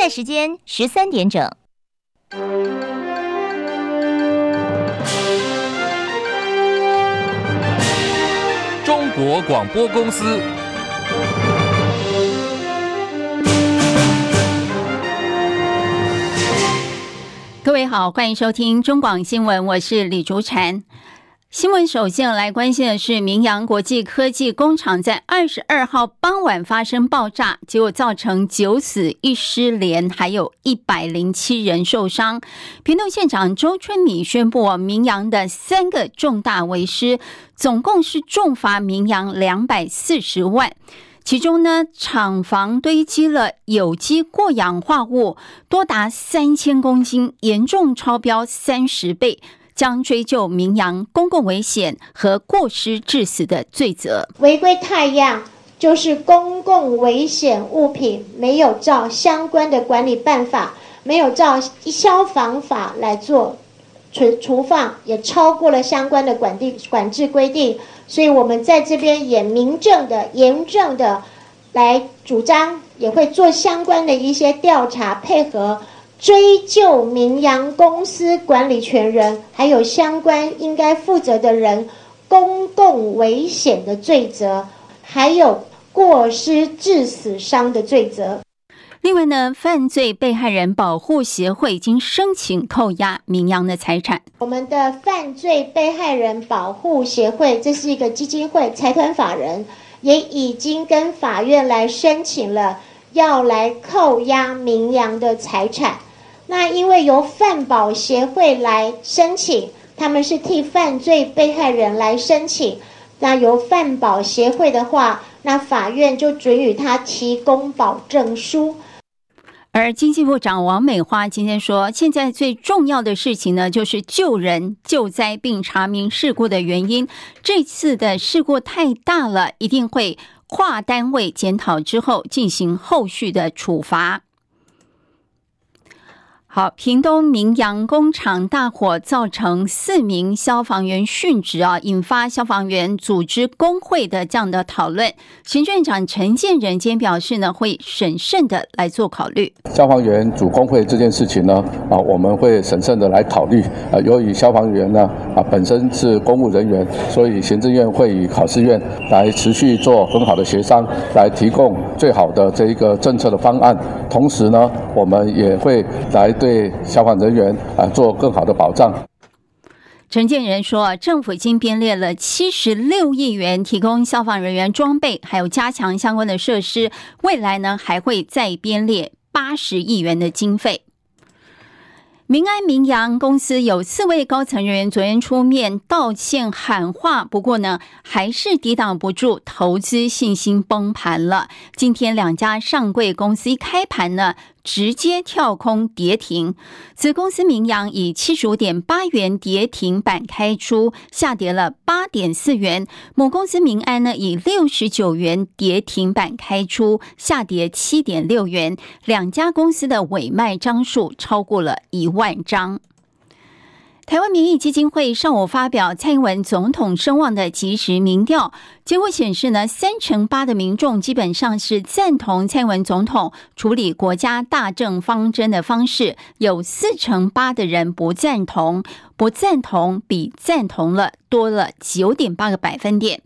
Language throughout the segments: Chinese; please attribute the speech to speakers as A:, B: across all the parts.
A: 在时间十三点整。
B: 中国广播公司。
C: 各位好，欢迎收听中广新闻，我是李竹婵。新闻首先来关心的是，明扬国际科技工厂在二十二号傍晚发生爆炸，结果造成九死一失联，还有一百零七人受伤。屏东县长周春米宣布，明扬的三个重大违失，总共是重罚明扬两百四十万。其中呢，厂房堆积了有机过氧化物多达三千公斤，严重超标三十倍。将追究明扬公共危险和过失致死的罪责。
D: 违规太阳就是公共危险物品没有照相关的管理办法，没有照消防法来做存储放，也超过了相关的管地管制规定。所以，我们在这边也明正的、严正的来主张，也会做相关的一些调查配合。追究明扬公司管理权人，还有相关应该负责的人，公共危险的罪责，还有过失致死伤的罪责。
C: 另外呢，犯罪被害人保护协会已经申请扣押明扬的财产。
D: 我们的犯罪被害人保护协会，这是一个基金会财团法人，也已经跟法院来申请了，要来扣押明扬的财产。那因为由犯保协会来申请，他们是替犯罪被害人来申请。那由犯保协会的话，那法院就准予他提供保证书。
C: 而经济部长王美花今天说，现在最重要的事情呢，就是救人救灾，并查明事故的原因。这次的事故太大了，一定会跨单位检讨之后进行后续的处罚。好，屏东明扬工厂大火造成四名消防员殉职啊，引发消防员组织工会的这样的讨论。行政院长陈建仁今天表示呢，会审慎的来做考虑。
E: 消防员组工会这件事情呢，啊，我们会审慎的来考虑。啊，由于消防员呢，啊，本身是公务人员，所以行政院会与考试院来持续做很好的协商，来提供最好的这一个政策的方案。同时呢，我们也会来。对消防人员啊做更好的保障。
C: 陈建仁说，政府已经编列了七十六亿元提供消防人员装备，还有加强相关的设施。未来呢，还会再编列八十亿元的经费。明安明扬公司有四位高层人员昨天出面道歉喊话，不过呢，还是抵挡不住投资信心崩盘了。今天两家上柜公司一开盘呢，直接跳空跌停，子公司名扬以七十五点八元跌停板开出，下跌了八点四元；母公司明安呢，以六十九元跌停板开出，下跌七点六元。两家公司的委卖张数超过了一万张。台湾民意基金会上午发表蔡英文总统声望的即时民调，结果显示呢，三成八的民众基本上是赞同蔡英文总统处理国家大政方针的方式，有四成八的人不赞同，不赞同比赞同了多了九点八个百分点。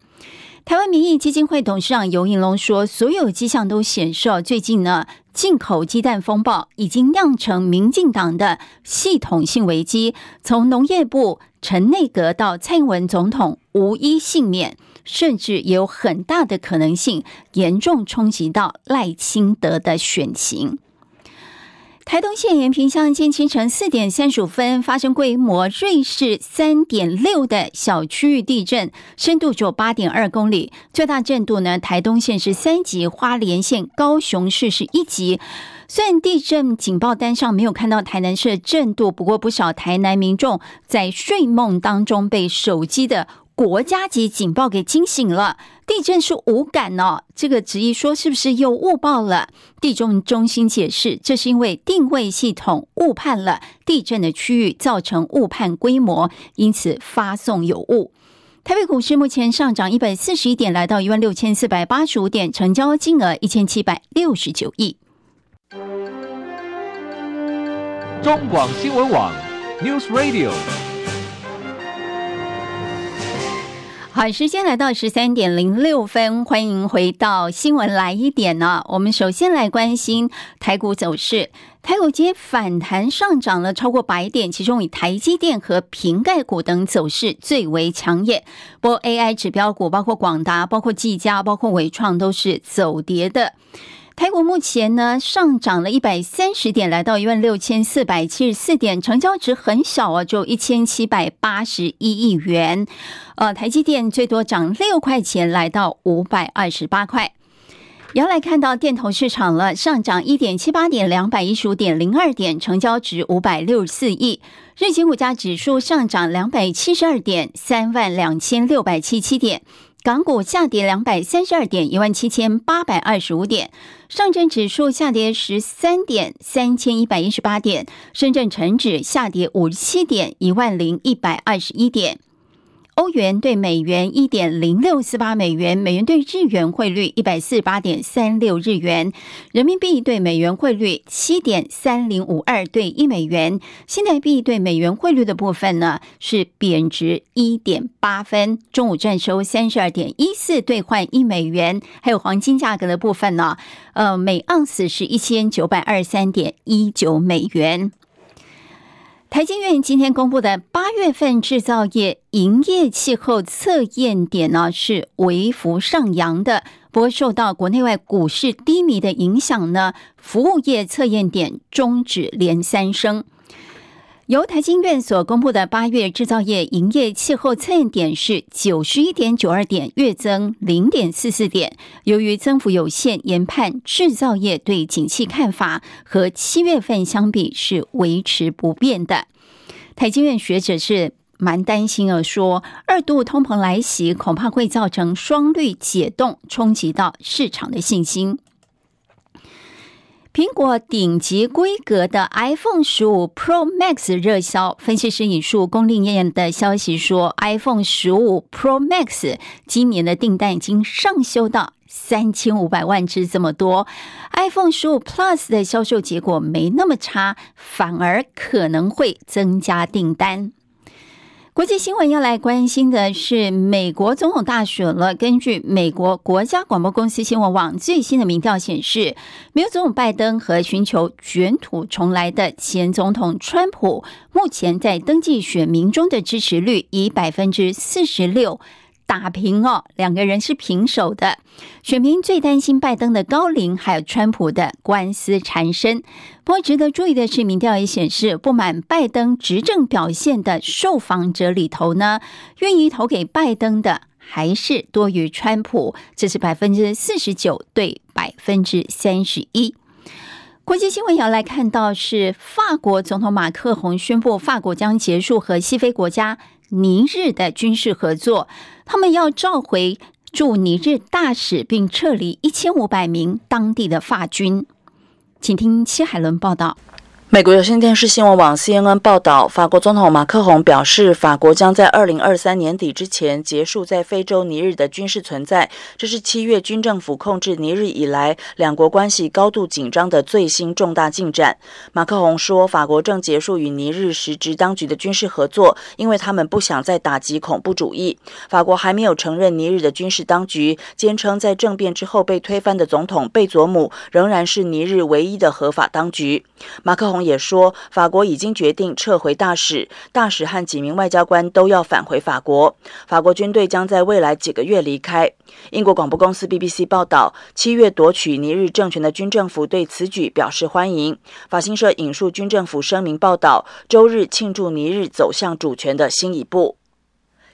C: 台湾民意基金会董事长游盈龙说：“所有迹象都显示，最近呢，进口鸡蛋风暴已经酿成民进党的系统性危机，从农业部、陈内阁到蔡英文总统无一幸免，甚至也有很大的可能性严重冲击到赖清德的选情。”台东县延平乡今清晨四点三十五分发生规模芮氏三点六的小区域地震，深度只有八点二公里，最大震度呢，台东县是三级，花莲县、高雄市是一级。虽然地震警报单上没有看到台南市的震度，不过不少台南民众在睡梦当中被手机的国家级警报给惊醒了，地震是无感哦。这个质疑说是不是又误报了？地震中心解释，这是因为定位系统误判了地震的区域，造成误判规模，因此发送有误。台北股市目前上涨一百四十一点，来到一万六千四百八十五点，成交金额一千七百六十九亿。
B: 中广新闻网 News Radio。
C: 好，时间来到十三点零六分，欢迎回到新闻来一点呢。我们首先来关心台股走势，台股今反弹上涨了超过百点，其中以台积电和瓶盖股等走势最为抢眼。不过 AI 指标股，包括广达、包括技嘉、包括伟创，都是走跌的。台股目前呢上涨了一百三十点，来到一万六千四百七十四点，成交值很小啊，就一千七百八十一亿元。呃，台积电最多涨六块钱，来到五百二十八块。要来看到电投市场了，上涨一点七八点，两百一十五点零二点，成交值五百六十四亿。日经股价指数上涨两百七十二点，三万两千六百七七点。港股下跌两百三十二点，一万七千八百二十五点；上证指数下跌十三点，三千一百一十八点；深圳成指下跌五十七点，一万零一百二十一点。欧元兑美元一点零六四八美元，美元兑日元汇率一百四十八点三六日元，人民币兑美元汇率七点三零五二兑一美元，新台币兑美元汇率的部分呢是贬值一点八分。中午站收三十二点一四兑换一美元，还有黄金价格的部分呢，呃，每盎司是一千九百二十三点一九美元。台经院今天公布的八月份制造业营业气候测验点呢是微幅上扬的，不过受到国内外股市低迷的影响呢，服务业测验点终止连三升。由台经院所公布的八月制造业营业气候测验点是九十一点九二点，月增零点四四点。由于增幅有限，研判制造业对景气看法和七月份相比是维持不变的。台经院学者是蛮担心的，说二度通膨来袭，恐怕会造成双率解冻，冲击到市场的信心。苹果顶级规格的 iPhone 十五 Pro Max 热销，分析师引述供应链的消息说，iPhone 十五 Pro Max 今年的订单已经上修到三千五百万只这么多。iPhone 十五 Plus 的销售结果没那么差，反而可能会增加订单。国际新闻要来关心的是美国总统大选了。根据美国国家广播公司新闻网最新的民调显示，没有总统拜登和寻求卷土重来的前总统川普，目前在登记选民中的支持率以百分之四十六。打平哦，两个人是平手的。选民最担心拜登的高龄，还有川普的官司缠身。不过，值得注意的是，民调也显示，不满拜登执政表现的受访者里头呢，愿意投给拜登的还是多于川普，这是百分之四十九对百分之三十一。国际新闻也要来看到是法国总统马克宏宣布，法国将结束和西非国家尼日的军事合作。他们要召回驻尼日大使，并撤离一千五百名当地的法军。请听戚海伦报道。
F: 美国有线电视新闻网 CNN 报道，法国总统马克宏表示，法国将在二零二三年底之前结束在非洲尼日的军事存在。这是七月军政府控制尼日以来，两国关系高度紧张的最新重大进展。马克宏说，法国正结束与尼日实质当局的军事合作，因为他们不想再打击恐怖主义。法国还没有承认尼日的军事当局，坚称在政变之后被推翻的总统贝佐姆仍然是尼日唯一的合法当局。马克宏。也说，法国已经决定撤回大使，大使和几名外交官都要返回法国。法国军队将在未来几个月离开。英国广播公司 BBC 报道，七月夺取尼日政权的军政府对此举表示欢迎。法新社引述军政府声明报道，周日庆祝尼日走向主权的新一步。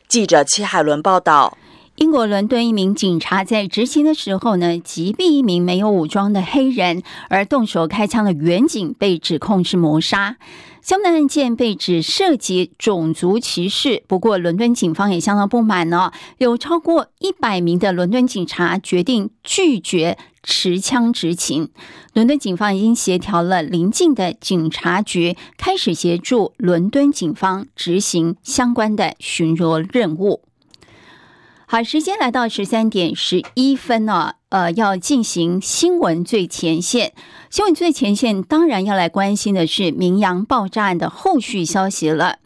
F: 记者戚海伦报道。
C: 英国伦敦一名警察在执勤的时候呢，击毙一名没有武装的黑人，而动手开枪的远警被指控是谋杀。相关案件被指涉及种族歧视，不过伦敦警方也相当不满呢。有超过一百名的伦敦警察决定拒绝持枪执勤。伦敦警方已经协调了邻近的警察局，开始协助伦敦警方执行相关的巡逻任务。好，时间来到十三点十一分呢、呃，要进行新闻最前线。新闻最前线当然要来关心的是明扬爆炸案的后续消息了。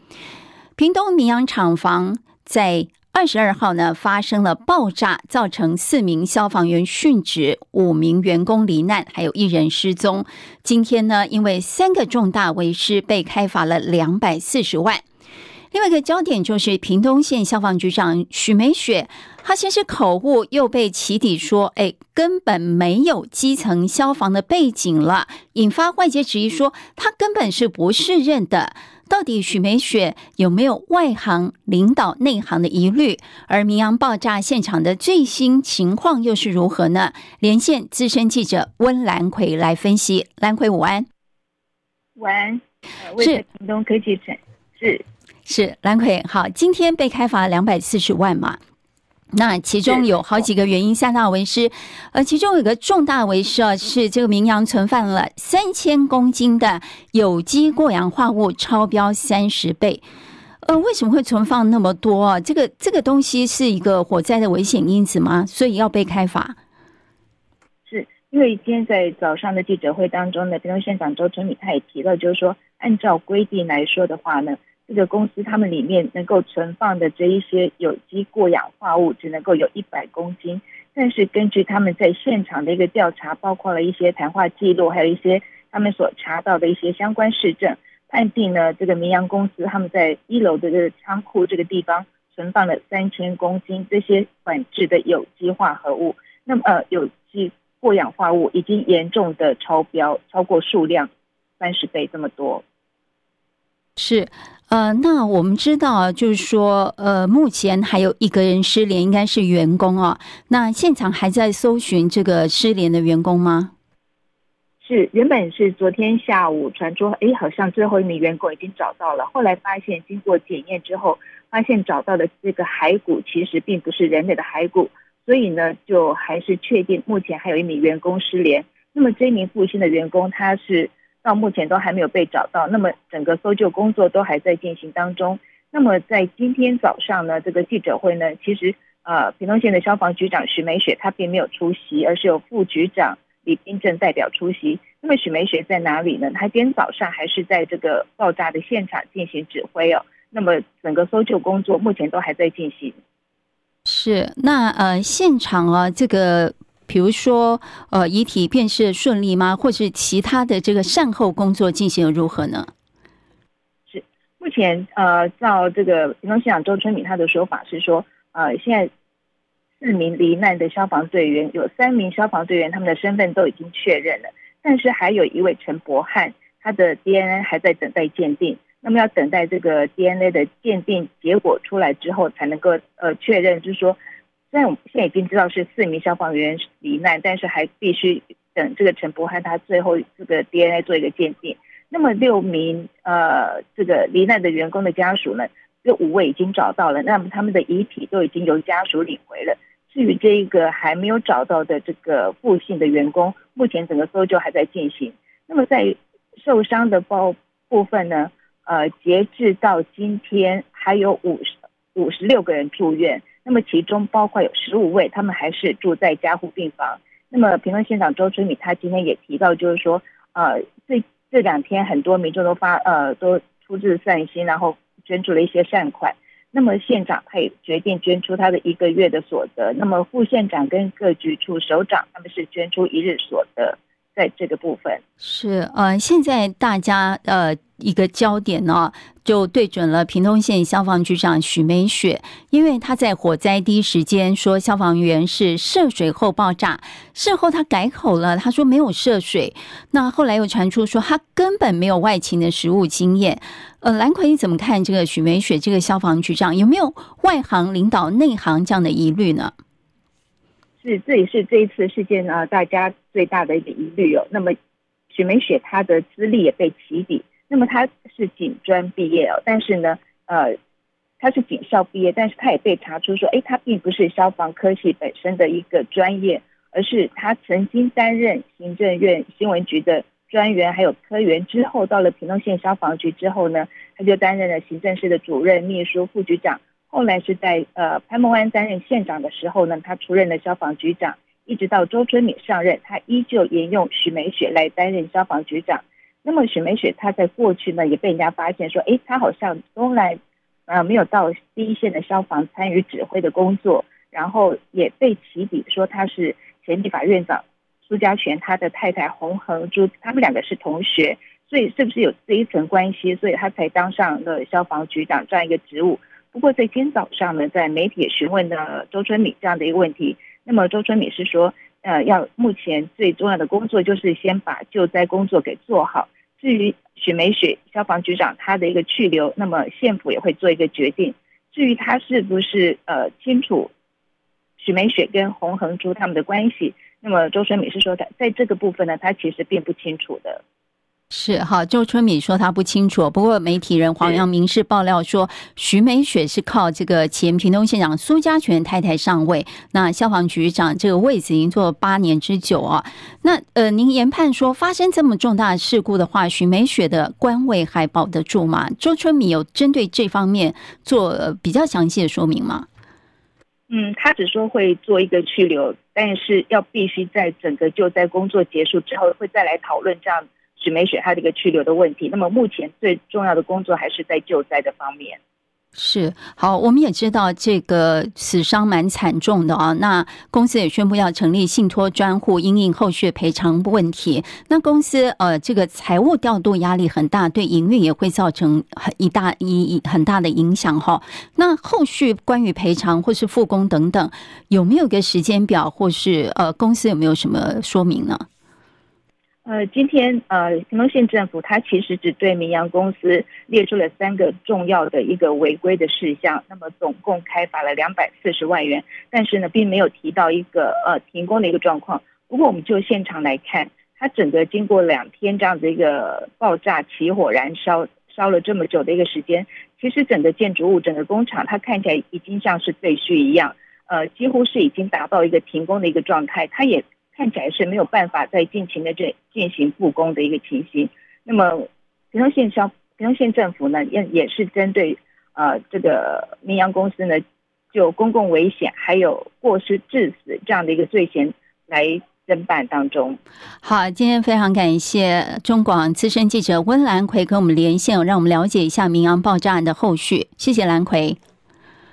C: 屏东明扬厂房在二十二号呢发生了爆炸，造成四名消防员殉职，五名员工罹难，还有一人失踪。今天呢，因为三个重大违失被开罚了两百四十万。另外一个焦点就是屏东县消防局长许美雪，她先是口误，又被起底说，哎，根本没有基层消防的背景了，引发外界质疑说，她根本是不适任的。到底许美雪有没有外行领导内行的疑虑？而明扬爆炸现场的最新情况又是如何呢？连线资深记者温兰奎来分析。兰奎午安，
G: 晚安，是屏东科技城是。
C: 是兰葵好，今天被开罚两百四十万嘛？那其中有好几个原因，下大为师，呃，其中有个重大为师啊，是这个明扬存放了三千公斤的有机过氧化物超标三十倍。呃，为什么会存放那么多啊？这个这个东西是一个火灾的危险因子吗？所以要被开罚？
G: 是因为今天在早上的记者会当中呢，屏东县长周春米他也提到，就是说按照规定来说的话呢。这个公司他们里面能够存放的这一些有机过氧化物只能够有一百公斤，但是根据他们在现场的一个调查，包括了一些谈话记录，还有一些他们所查到的一些相关事证，判定呢，这个明阳公司他们在一楼的这个仓库这个地方存放了三千公斤这些管制的有机化合物，那么呃有机过氧化物已经严重的超标，超过数量三十倍这么多，
C: 是。呃，那我们知道，就是说，呃，目前还有一个人失联，应该是员工啊。那现场还在搜寻这个失联的员工吗？
G: 是，原本是昨天下午传出，哎，好像最后一名员工已经找到了。后来发现，经过检验之后，发现找到的这个骸骨其实并不是人类的骸骨，所以呢，就还是确定目前还有一名员工失联。那么这一名复兴的员工，他是。到目前都还没有被找到，那么整个搜救工作都还在进行当中。那么在今天早上呢，这个记者会呢，其实呃，屏东县的消防局长许美雪她并没有出席，而是由副局长李彬正代表出席。那么许美雪在哪里呢？她今天早上还是在这个爆炸的现场进行指挥哦。那么整个搜救工作目前都还在进行。
C: 是，那呃，现场啊，这个。比如说，呃，遗体辨识顺利吗？或是其他的这个善后工作进行如何呢？
G: 是目前呃，照这个屏东县长周春敏他的说法是说，呃，现在四名罹难的消防队员，有三名消防队员他们的身份都已经确认了，但是还有一位陈伯汉，他的 DNA 还在等待鉴定，那么要等待这个 DNA 的鉴定结果出来之后，才能够呃确认，就是说。虽然我们现在已经知道是四名消防员罹难，但是还必须等这个陈伯汉他最后这个 DNA 做一个鉴定。那么六名呃这个罹难的员工的家属呢，这五位已经找到了，那么他们的遗体都已经由家属领回了。至于这一个还没有找到的这个复姓的员工，目前整个搜救还在进行。那么在受伤的包部分呢，呃，截至到今天还有五十五十六个人住院。那么其中包括有十五位，他们还是住在加护病房。那么评论县长周春雨他今天也提到，就是说，呃，这这两天很多民众都发呃都出自善心，然后捐助了一些善款。那么县长他也决定捐出他的一个月的所得。那么副县长跟各局处首长他们是捐出一日所得。在这个部分
C: 是呃，现在大家呃一个焦点呢，就对准了屏东县消防局长许美雪，因为他在火灾第一时间说消防员是涉水后爆炸，事后他改口了，他说没有涉水，那后来又传出说他根本没有外勤的实务经验。呃，蓝葵你怎么看这个许美雪这个消防局长有没有外行领导内行这样的疑虑呢？
G: 是，这也是这一次事件呢，大家最大的一个疑虑哦。那么许美雪她的资历也被起底，那么她是警专毕业哦，但是呢，呃，她是警校毕业，但是她也被查出说，哎，她并不是消防科系本身的一个专业，而是她曾经担任行政院新闻局的专员，还有科员，之后到了屏东县消防局之后呢，她就担任了行政室的主任、秘书、副局长。后来是在呃潘孟安担任县长的时候呢，他出任了消防局长，一直到周春敏上任，他依旧沿用许美雪来担任消防局长。那么许美雪她在过去呢也被人家发现说，诶，她好像从来呃没有到第一线的消防参与指挥的工作，然后也被起底说她是前立法院长苏家全他的太太洪恒珠，他们两个是同学，所以是不是有这一层关系，所以他才当上了消防局长这样一个职务？不过在今天早上呢，在媒体询问了周春米这样的一个问题，那么周春米是说，呃，要目前最重要的工作就是先把救灾工作给做好。至于许美雪消防局长他的一个去留，那么县府也会做一个决定。至于他是不是呃清楚许美雪跟洪恒珠他们的关系，那么周春米是说，在在这个部分呢，他其实并不清楚的。
C: 是哈，周春米说他不清楚。不过媒体人黄阳明是爆料说，徐美雪是靠这个前屏东县长苏家全太太上位，那消防局长这个位置已经做了八年之久啊。那呃，您研判说发生这么重大的事故的话，徐美雪的官位还保得住吗？周春米有针对这方面做比较详细的说明吗？
G: 嗯，他只说会做一个去留，但是要必须在整个救灾工作结束之后，会再来讨论这样。许美雪她这个去留的问题，那么目前最重要的工作还是在救灾的方面。
C: 是好，我们也知道这个死伤蛮惨重的啊。那公司也宣布要成立信托专户，因应后续赔偿问题。那公司呃，这个财务调度压力很大，对营运也会造成很一大一很大的影响哈。那后续关于赔偿或是复工等等，有没有个时间表，或是呃，公司有没有什么说明呢？
G: 呃，今天呃，屏东县政府它其实只对明扬公司列出了三个重要的一个违规的事项，那么总共开罚了两百四十万元，但是呢，并没有提到一个呃停工的一个状况。不过我们就现场来看，它整个经过两天这样的一个爆炸起火燃烧，烧了这么久的一个时间，其实整个建筑物、整个工厂，它看起来已经像是废墟一样，呃，几乎是已经达到一个停工的一个状态，它也。看起来是没有办法再尽情的这进行复工的一个情形。那么，屏东县消屏东县政府呢，也也是针对呃这个民阳公司呢，就公共危险还有过失致死这样的一个罪嫌来侦办当中。
C: 好，今天非常感谢中广资深记者温兰奎跟我们连线，让我们了解一下明阳爆炸案的后续。谢谢兰奎，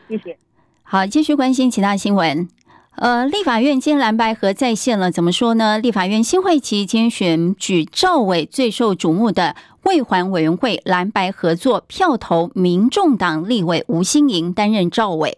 G: 谢谢。
C: 好，继续关心其他新闻。呃，立法院今天蓝白合再现了，怎么说呢？立法院新会期今选举赵委，最受瞩目的卫环委员会蓝白合作票投民众党立委吴欣盈担任赵委，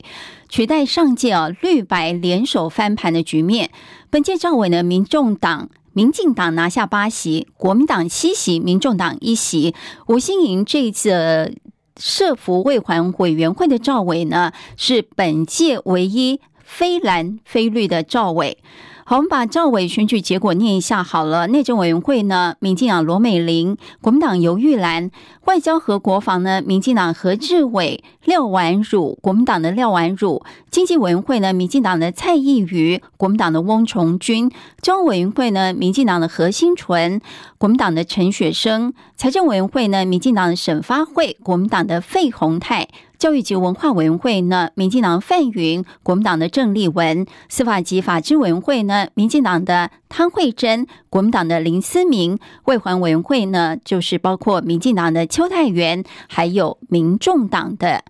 C: 取代上届啊绿白联手翻盘的局面。本届赵委呢，民众党、民进党拿下八席，国民党七席，民众党一席。吴欣盈这次设服卫环委员会的赵委呢，是本届唯一。非蓝非绿的赵伟，好，我们把赵伟选举结果念一下好了。内政委员会呢，民进党罗美玲，国民党游玉兰；外交和国防呢，民进党何志伟、廖婉汝，国民党的廖婉汝；经济委员会呢，民进党的蔡易余，国民党的翁崇军；交通委员会呢，民进党的何新纯，国民党的陈雪生；财政委员会呢，民进党的沈发慧，国民党的费鸿泰。教育及文化委员会呢，民进党范云，国民党的郑丽文；司法及法制委员会呢，民进党的汤惠珍，国民党的林思明；外环委员会呢，就是包括民进党的邱泰源，还有民众党的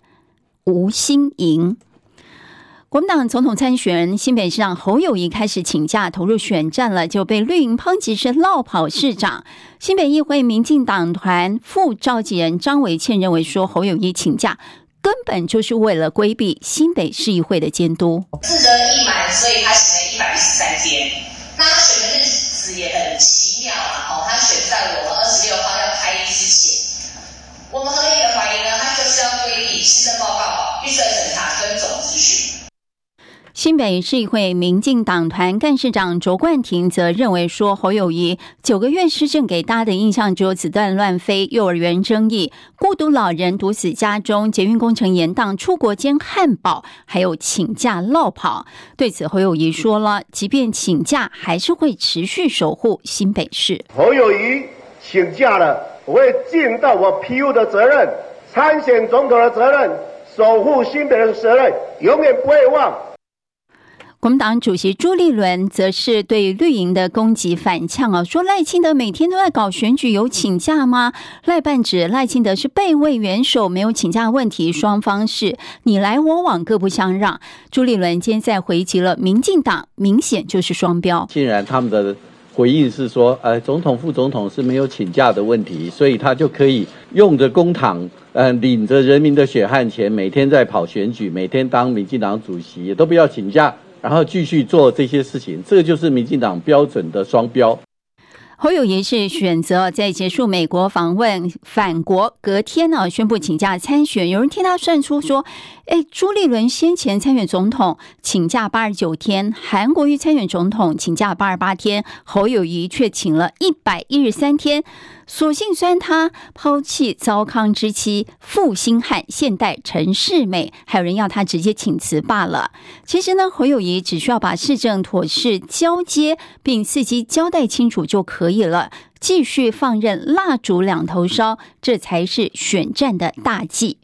C: 吴欣盈。国民党总统参选新北市长侯友谊开始请假投入选战了，就被绿营抨击是落跑市长。新北议会民进党团副召集人张维倩认为说，侯友谊请假。根本就是为了规避新北市议会的监督。
H: 自得一满，所以他选了一百一十三天。那他选的日子也很奇妙啊！哦，他选在我们二十六号要开议之前。我们合理的怀疑呢，他就是要规避施政报告、预算审查跟总咨询。
C: 新北市议会民进党团干事长卓冠廷则认为说，侯友谊九个月施政给大家的印象只有子弹乱飞、幼儿园争议、孤独老人毒死家中、捷运工程延宕、出国兼汉堡，还有请假落跑。对此，侯友宜说了，即便请假，还是会持续守护新北市。
I: 侯友宜请假了，我会尽到我 P U 的责任，参选总统的责任。守护新北的责任永远不会忘。
C: 国民党主席朱立伦则是对绿营的攻击反呛啊，说赖清德每天都在搞选举，有请假吗？赖办指赖清德是备位元首，没有请假问题，双方是你来我往，各不相让。朱立伦今天在回击了民进党，明显就是双标。
J: 既然他们的回应是说，呃，总统副总统是没有请假的问题，所以他就可以用着公帑，呃，领着人民的血汗钱，每天在跑选举，每天当民进党主席，也都不要请假。然后继续做这些事情，这个就是民进党标准的双标。
C: 侯友宜是选择在结束美国访问返国隔天呢，宣布请假参选。有人替他算出说，哎，朱立伦先前参选总统请假八十九天，韩国瑜参选总统请假八十八天，侯友宜却请了一百一十三天。所幸酸他抛弃糟糠之妻负心汉现代陈世美，还有人要他直接请辞罢了。其实呢，侯友谊只需要把市政妥适交接，并伺机交代清楚就可以了。继续放任蜡烛两头烧，这才是选战的大忌。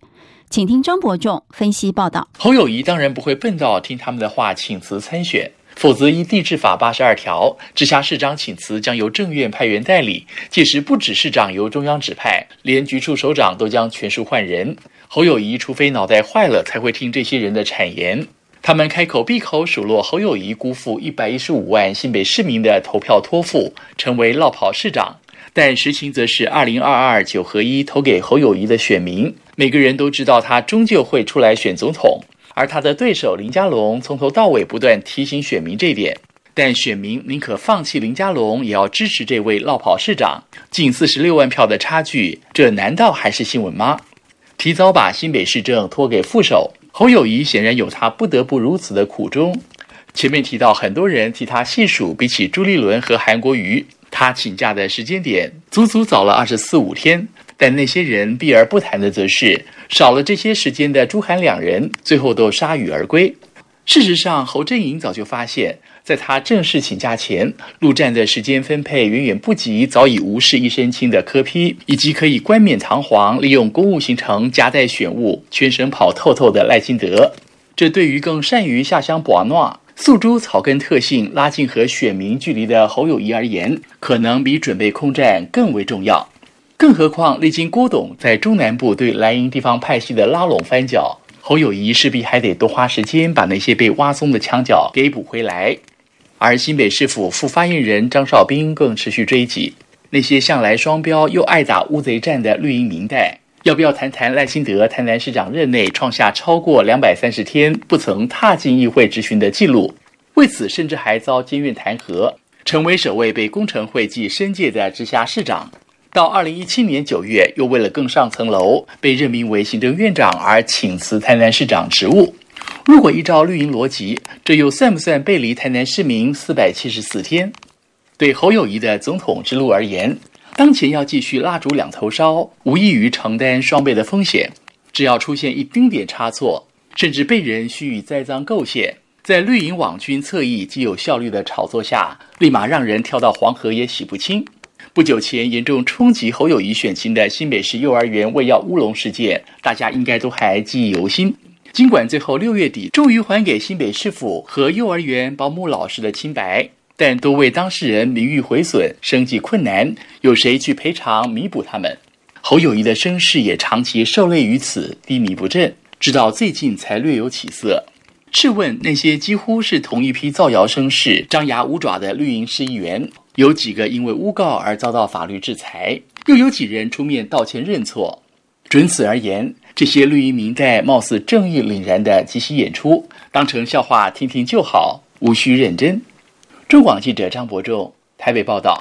C: 请听张伯仲分析报道。
K: 侯友谊当然不会笨到听他们的话请辞参选。否则，依地制法八十二条，直辖市长请辞将由政院派员代理，届时不止市长由中央指派，连局处首长都将全数换人。侯友谊除非脑袋坏了，才会听这些人的谗言。他们开口闭口数落侯友谊辜负一百一十五万新北市民的投票托付，成为落跑市长。但实情则是二零二二九合一投给侯友谊的选民，每个人都知道他终究会出来选总统。而他的对手林佳龙从头到尾不断提醒选民这一点，但选民宁可放弃林佳龙，也要支持这位落跑市长。近四十六万票的差距，这难道还是新闻吗？提早把新北市政托给副手侯友谊，显然有他不得不如此的苦衷。前面提到，很多人替他细数，比起朱立伦和韩国瑜，他请假的时间点足足早了二十四五天。但那些人避而不谈的，则是少了这些时间的朱韩两人，最后都铩羽而归。事实上，侯振营早就发现，在他正式请假前，陆战的时间分配远远不及早已无事一身轻的柯批以及可以冠冕堂皇利用公务行程夹带选务、全省跑透透的赖清德。这对于更善于下乡博诺、诉诸草根特性、拉近和选民距离的侯友谊而言，可能比准备空战更为重要。更何况，历经郭董在中南部对蓝营地方派系的拉拢翻搅，侯友谊势必还得多花时间把那些被挖松的墙角给补回来。而新北市府副发言人张少斌更持续追击那些向来双标又爱打乌贼战的绿营民代，要不要谈谈赖清德台南市长任内创下超过两百三十天不曾踏进议会质询的记录？为此，甚至还遭监院弹劾，成为首位被工程会记申诫的直辖市长。到二零一七年九月，又为了更上层楼，被任命为行政院长而请辞台南市长职务。如果依照绿营逻辑，这又算不算背离台南市民四百七十四天？对侯友宜的总统之路而言，当前要继续蜡烛两头烧，无异于承担双倍的风险。只要出现一丁点差错，甚至被人须以栽赃构陷，在绿营网军侧翼极有效率的炒作下，立马让人跳到黄河也洗不清。不久前严重冲击侯友谊选情的新北市幼儿园喂药乌龙事件，大家应该都还记忆犹新。尽管最后六月底终于还给新北市府和幼儿园保姆老师的清白，但多位当事人名誉毁损、生计困难，有谁去赔偿弥补他们？侯友谊的声势也长期受累于此，低迷不振，直到最近才略有起色。试问那些几乎是同一批造谣生事、张牙舞爪的绿营市议员？有几个因为诬告而遭到法律制裁？又有几人出面道歉认错？准此而言，这些绿营民代貌似正义凛然的即席演出，当成笑话听听就好，无需认真。中广记者张伯仲台北报道。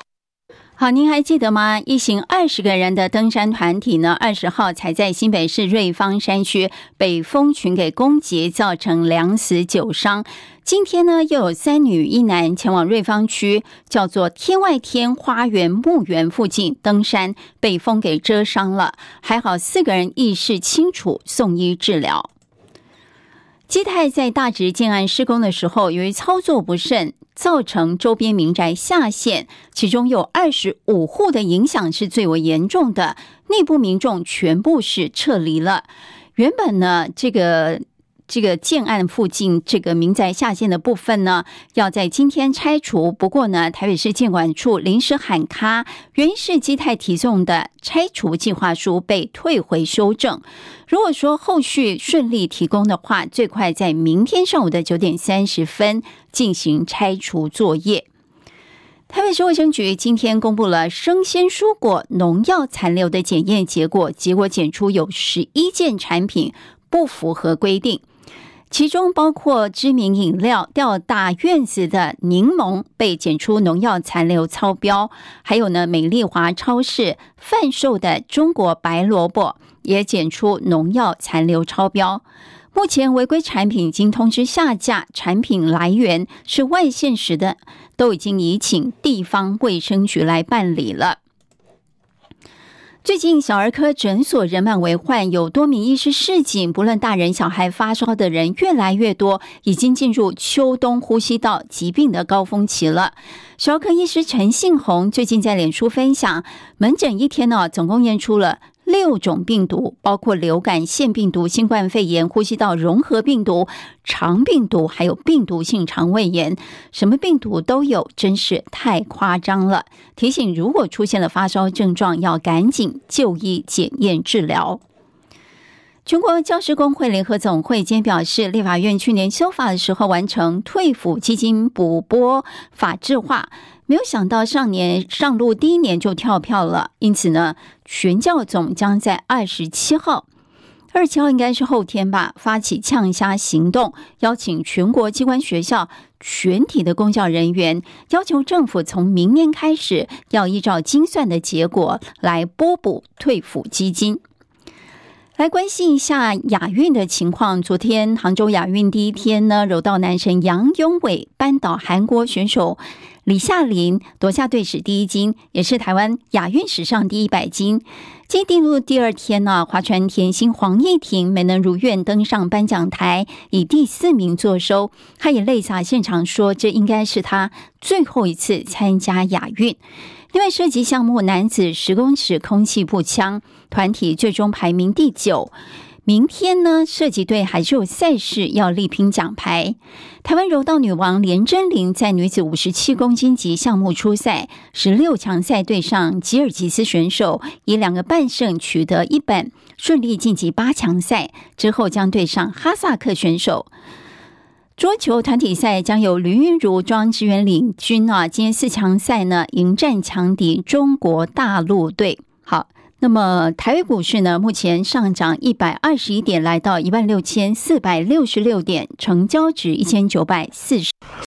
C: 好，您还记得吗？一行二十个人的登山团体呢，二十号才在新北市瑞芳山区被蜂群给攻击，造成两死九伤。今天呢，又有三女一男前往瑞芳区叫做天外天花园墓园附近登山，被蜂给蛰伤了。还好四个人意识清楚，送医治疗。基泰在大直建案施工的时候，由于操作不慎，造成周边民宅下陷，其中有二十五户的影响是最为严重的，内部民众全部是撤离了。原本呢，这个。这个建案附近这个民宅下陷的部分呢，要在今天拆除。不过呢，台北市建管处临时喊卡，原因是基泰提送的拆除计划书被退回修正。如果说后续顺利提供的话，最快在明天上午的九点三十分进行拆除作业。台北市卫生局今天公布了生鲜蔬果农药残留的检验结果，结果检出有十一件产品不符合规定。其中包括知名饮料钓大院子的柠檬被检出农药残留超标，还有呢，美丽华超市贩售的中国白萝卜也检出农药残留超标。目前违规产品已经通知下架，产品来源是外县市的，都已经移请地方卫生局来办理了。最近小儿科诊所人满为患，有多名医师示警，不论大人小孩，发烧的人越来越多，已经进入秋冬呼吸道疾病的高峰期了。小儿科医师陈信宏最近在脸书分享，门诊一天呢，总共验出了。六种病毒，包括流感、腺病毒、新冠肺炎、呼吸道融合病毒、肠病毒，还有病毒性肠胃炎，什么病毒都有，真是太夸张了。提醒：如果出现了发烧症状，要赶紧就医检验治疗。全国教师工会联合总会今天表示，立法院去年修法的时候，完成退抚基金补拨法制化。没有想到上年上路第一年就跳票了，因此呢，全教总将在二十七号，二十七号应该是后天吧，发起呛虾行动，邀请全国机关学校全体的公教人员，要求政府从明年开始要依照精算的结果来拨补退抚基金。来关心一下亚运的情况，昨天杭州亚运第一天呢，柔道男神杨永伟扳倒韩国选手。李夏琳夺下队史第一金，也是台湾亚运史上第一百金。今天进入第二天呢，划船甜心黄义婷没能如愿登上颁奖台，以第四名作收。她也泪洒现场，说这应该是她最后一次参加亚运。另外，涉及项目男子十公尺空气步枪团体最终排名第九。明天呢，射击队还是有赛事要力拼奖牌。台湾柔道女王连珍羚在女子五十七公斤级项目出赛，十六强赛对上吉尔吉斯选手，以两个半胜取得一本，顺利晋级八强赛。之后将对上哈萨克选手。桌球团体赛将由吕云如、庄智渊领军啊。今天四强赛呢，迎战强敌中国大陆队。好。那么，台北股市呢，目前上涨一百二十一点，来到一万六千四百六十六点，成交值一千九百四十。